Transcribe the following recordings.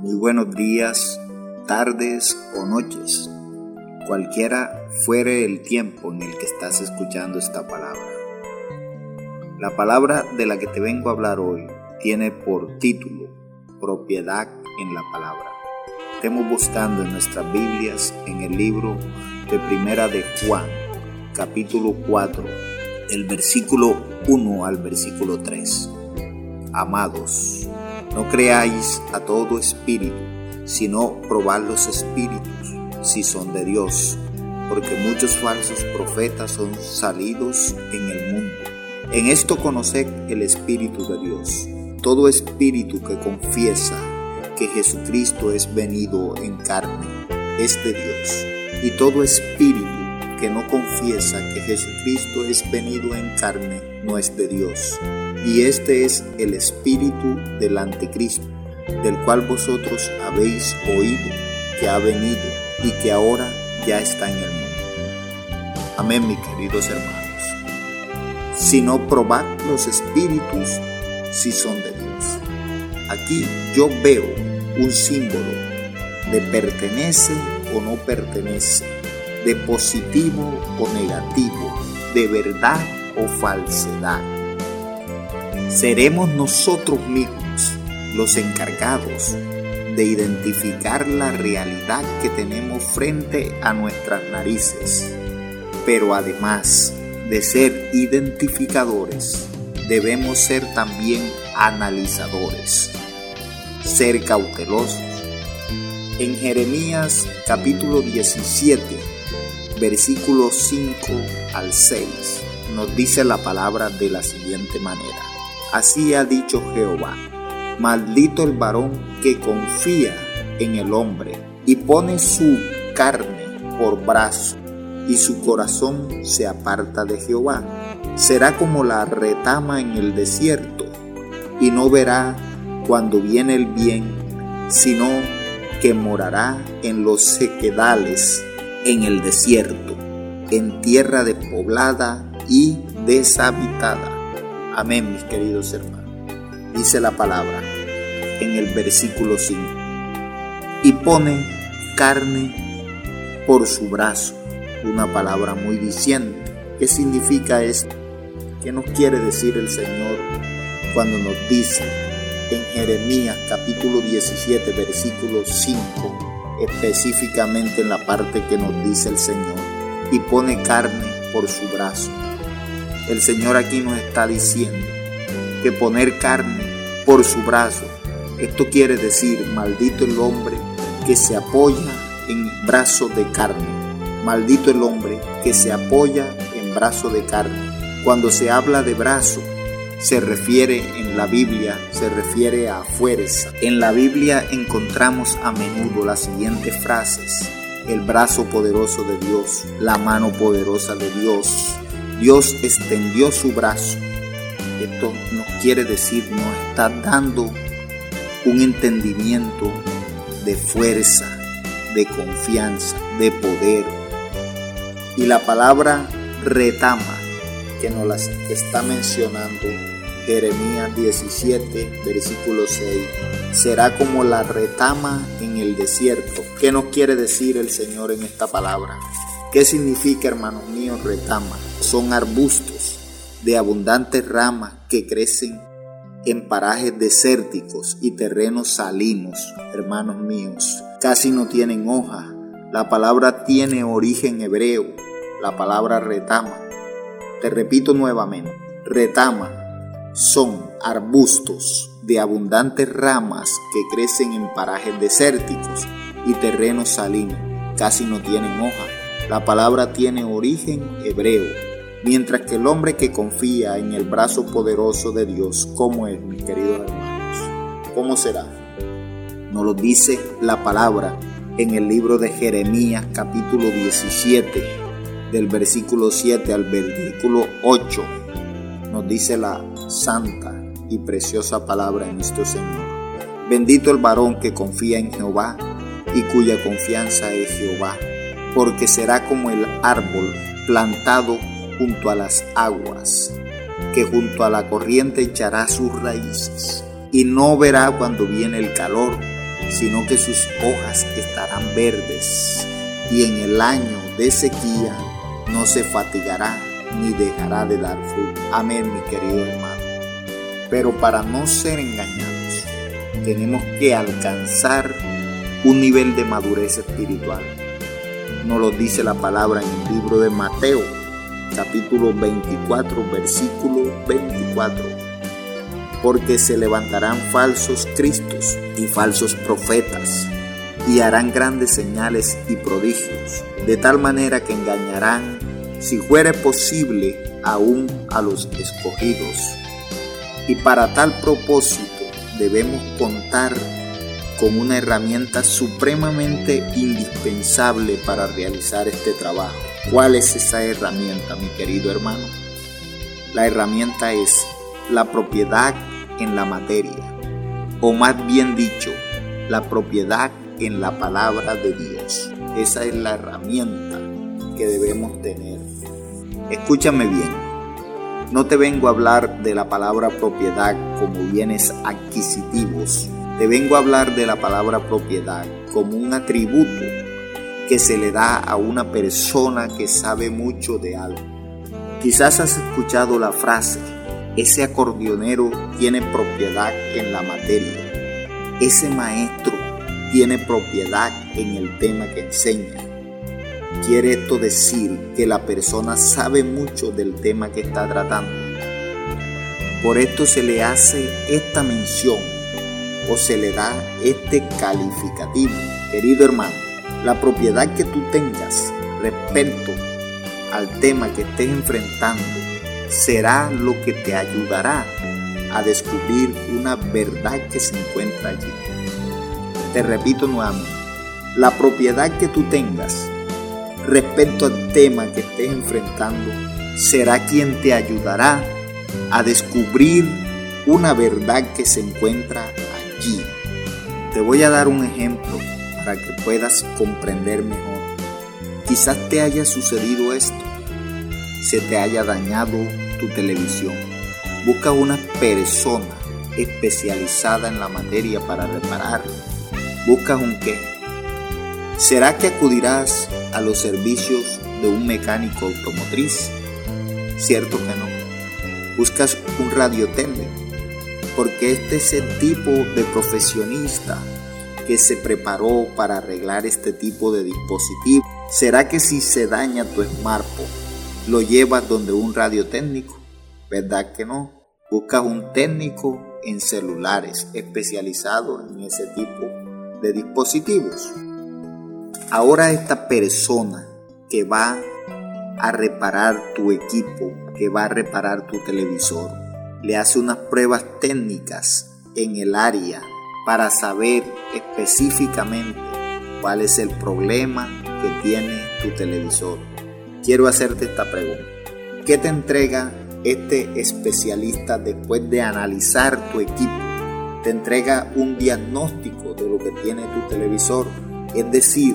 Muy buenos días, tardes o noches, cualquiera fuere el tiempo en el que estás escuchando esta palabra. La palabra de la que te vengo a hablar hoy tiene por título Propiedad en la palabra. Estemos buscando en nuestras Biblias en el libro de Primera de Juan, capítulo 4, el versículo 1 al versículo 3. Amados, no creáis a todo espíritu, sino probad los espíritus, si son de Dios, porque muchos falsos profetas son salidos en el mundo. En esto conoced el Espíritu de Dios. Todo espíritu que confiesa que Jesucristo es venido en carne es de Dios. Y todo espíritu que no confiesa que Jesucristo es venido en carne no es de Dios y este es el espíritu del anticristo, del cual vosotros habéis oído que ha venido y que ahora ya está en el mundo. Amén, mis queridos hermanos. Si no probad los espíritus si son de Dios. Aquí yo veo un símbolo de pertenece o no pertenece, de positivo o negativo, de verdad o falsedad seremos nosotros mismos los encargados de identificar la realidad que tenemos frente a nuestras narices. Pero además de ser identificadores, debemos ser también analizadores, ser cautelosos. En Jeremías capítulo 17, versículos 5 al 6, nos dice la palabra de la siguiente manera. Así ha dicho Jehová, maldito el varón que confía en el hombre y pone su carne por brazo y su corazón se aparta de Jehová. Será como la retama en el desierto y no verá cuando viene el bien, sino que morará en los sequedales, en el desierto, en tierra despoblada y deshabitada. Amén, mis queridos hermanos. Dice la palabra en el versículo 5. Y pone carne por su brazo. Una palabra muy diciente. ¿Qué significa esto? ¿Qué nos quiere decir el Señor cuando nos dice en Jeremías capítulo 17 versículo 5 específicamente en la parte que nos dice el Señor y pone carne por su brazo? El Señor aquí nos está diciendo que poner carne por su brazo, esto quiere decir, maldito el hombre que se apoya en brazo de carne. Maldito el hombre que se apoya en brazo de carne. Cuando se habla de brazo, se refiere en la Biblia, se refiere a fuerza. En la Biblia encontramos a menudo las siguientes frases. El brazo poderoso de Dios, la mano poderosa de Dios, Dios extendió su brazo. Esto nos quiere decir, nos está dando un entendimiento de fuerza, de confianza, de poder. Y la palabra retama, que nos la está mencionando Jeremías 17, versículo 6, será como la retama en el desierto. ¿Qué nos quiere decir el Señor en esta palabra? ¿Qué significa, hermanos míos, retama? Son arbustos de abundantes ramas que crecen en parajes desérticos y terrenos salinos, hermanos míos. Casi no tienen hoja. La palabra tiene origen hebreo, la palabra retama. Te repito nuevamente, retama son arbustos de abundantes ramas que crecen en parajes desérticos y terrenos salinos. Casi no tienen hoja la palabra tiene origen hebreo, mientras que el hombre que confía en el brazo poderoso de Dios, ¿cómo es, mis queridos hermanos? ¿Cómo será? Nos lo dice la palabra en el libro de Jeremías capítulo 17, del versículo 7 al versículo 8. Nos dice la santa y preciosa palabra en nuestro Señor. Bendito el varón que confía en Jehová y cuya confianza es Jehová porque será como el árbol plantado junto a las aguas, que junto a la corriente echará sus raíces, y no verá cuando viene el calor, sino que sus hojas estarán verdes y en el año de sequía no se fatigará ni dejará de dar fruto. Amén, mi querido hermano. Pero para no ser engañados, tenemos que alcanzar un nivel de madurez espiritual. Nos lo dice la palabra en el libro de Mateo, capítulo 24, versículo 24. Porque se levantarán falsos cristos y falsos profetas y harán grandes señales y prodigios, de tal manera que engañarán, si fuere posible, aún a los escogidos. Y para tal propósito debemos contar con una herramienta supremamente indispensable para realizar este trabajo. ¿Cuál es esa herramienta, mi querido hermano? La herramienta es la propiedad en la materia, o más bien dicho, la propiedad en la palabra de Dios. Esa es la herramienta que debemos tener. Escúchame bien, no te vengo a hablar de la palabra propiedad como bienes adquisitivos, te vengo a hablar de la palabra propiedad como un atributo que se le da a una persona que sabe mucho de algo. Quizás has escuchado la frase, ese acordeonero tiene propiedad en la materia, ese maestro tiene propiedad en el tema que enseña. Quiere esto decir que la persona sabe mucho del tema que está tratando. Por esto se le hace esta mención o se le da este calificativo. Querido hermano, la propiedad que tú tengas respecto al tema que estés enfrentando será lo que te ayudará a descubrir una verdad que se encuentra allí. Te repito nuevamente, la propiedad que tú tengas respecto al tema que estés enfrentando será quien te ayudará a descubrir una verdad que se encuentra allí. Te voy a dar un ejemplo para que puedas comprender mejor. Quizás te haya sucedido esto, se te haya dañado tu televisión. Busca una persona especializada en la materia para repararla buscas un qué. ¿Será que acudirás a los servicios de un mecánico automotriz? Cierto que no. Buscas un radiotécnico, porque este es el tipo de profesionista que se preparó para arreglar este tipo de dispositivo. ¿Será que si se daña tu smartphone, lo llevas donde un radiotécnico? ¿Verdad que no? Buscas un técnico en celulares especializado en ese tipo de dispositivos. Ahora esta persona que va a reparar tu equipo, que va a reparar tu televisor, le hace unas pruebas técnicas en el área para saber específicamente cuál es el problema que tiene tu televisor. Quiero hacerte esta pregunta. ¿Qué te entrega este especialista después de analizar tu equipo? Te entrega un diagnóstico de lo que tiene tu televisor, es decir,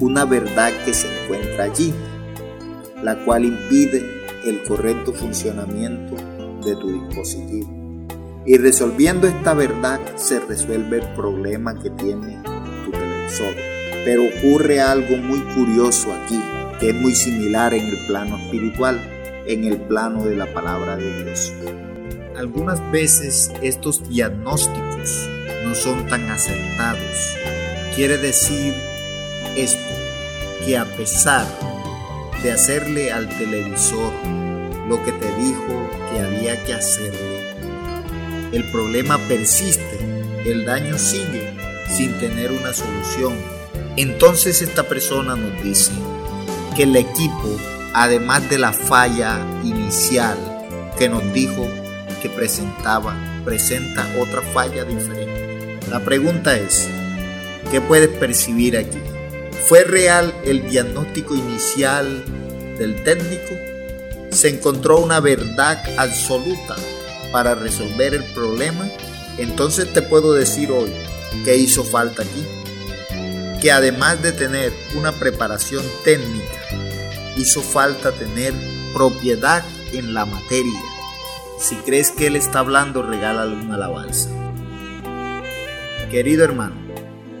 una verdad que se encuentra allí, la cual impide el correcto funcionamiento de tu dispositivo. Y resolviendo esta verdad se resuelve el problema que tiene tu televisor. Pero ocurre algo muy curioso aquí, que es muy similar en el plano espiritual, en el plano de la palabra de Dios. Algunas veces estos diagnósticos no son tan acertados. Quiere decir esto, que a pesar de hacerle al televisor lo que te dijo que había que hacerle, el problema persiste, el daño sigue sin tener una solución. Entonces esta persona nos dice que el equipo, además de la falla inicial que nos dijo que presentaba, presenta otra falla diferente. La pregunta es, ¿qué puedes percibir aquí? ¿Fue real el diagnóstico inicial del técnico? ¿Se encontró una verdad absoluta para resolver el problema? Entonces te puedo decir hoy que hizo falta aquí. Que además de tener una preparación técnica, hizo falta tener propiedad en la materia. Si crees que Él está hablando, regálale una alabanza. Querido hermano,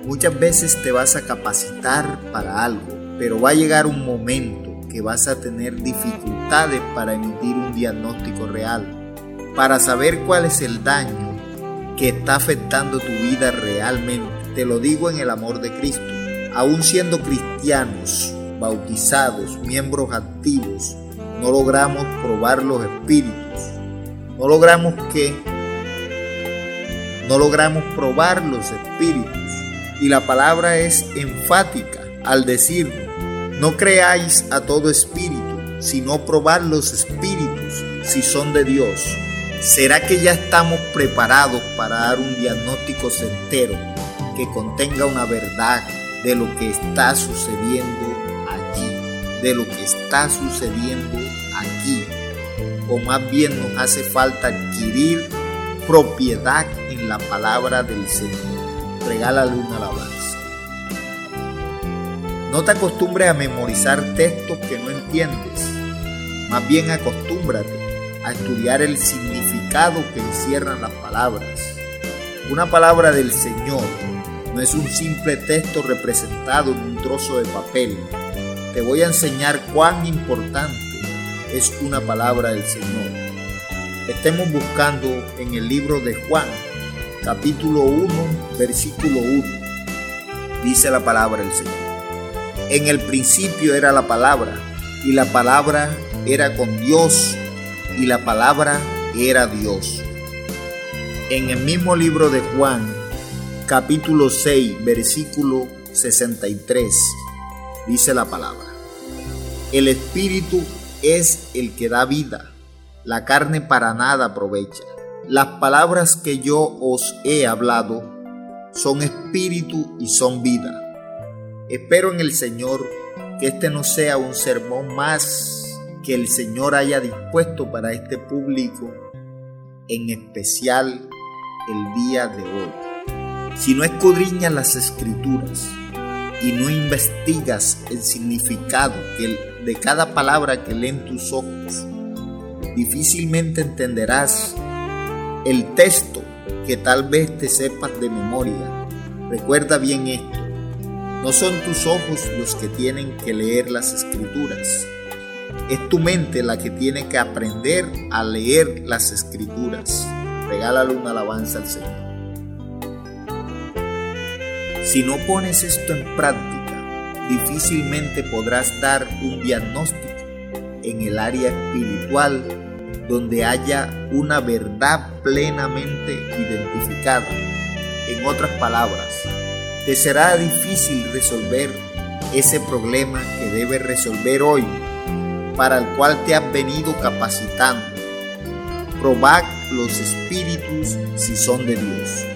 Muchas veces te vas a capacitar para algo, pero va a llegar un momento que vas a tener dificultades para emitir un diagnóstico real, para saber cuál es el daño que está afectando tu vida realmente. Te lo digo en el amor de Cristo. Aún siendo cristianos, bautizados, miembros activos, no logramos probar los espíritus. No logramos que no logramos probar los espíritus. Y la palabra es enfática al decir, no creáis a todo espíritu, sino probad los espíritus si son de Dios. ¿Será que ya estamos preparados para dar un diagnóstico certero que contenga una verdad de lo que está sucediendo allí, de lo que está sucediendo aquí? O más bien nos hace falta adquirir propiedad en la palabra del Señor. Regálale una alabanza. No te acostumbres a memorizar textos que no entiendes. Más bien acostúmbrate a estudiar el significado que encierran las palabras. Una palabra del Señor no es un simple texto representado en un trozo de papel. Te voy a enseñar cuán importante es una palabra del Señor. Estemos buscando en el libro de Juan, capítulo 1, versículo 1. Dice la palabra del Señor. En el principio era la palabra, y la palabra era con Dios, y la palabra era Dios. En el mismo libro de Juan, capítulo 6, versículo 63, dice la palabra. El Espíritu es el que da vida, la carne para nada aprovecha. Las palabras que yo os he hablado son espíritu y son vida. Espero en el Señor que este no sea un sermón más que el Señor haya dispuesto para este público, en especial el día de hoy. Si no escudriñas las escrituras y no investigas el significado de cada palabra que leen tus ojos, difícilmente entenderás el texto que tal vez te sepas de memoria. Recuerda bien esto, no son tus ojos los que tienen que leer las escrituras, es tu mente la que tiene que aprender a leer las escrituras. Regálale una alabanza al Señor. Si no pones esto en práctica, difícilmente podrás dar un diagnóstico en el área espiritual donde haya una verdad plenamente identificada. En otras palabras, te será difícil resolver ese problema que debes resolver hoy para el cual te has venido capacitando. Probad los espíritus si son de Dios.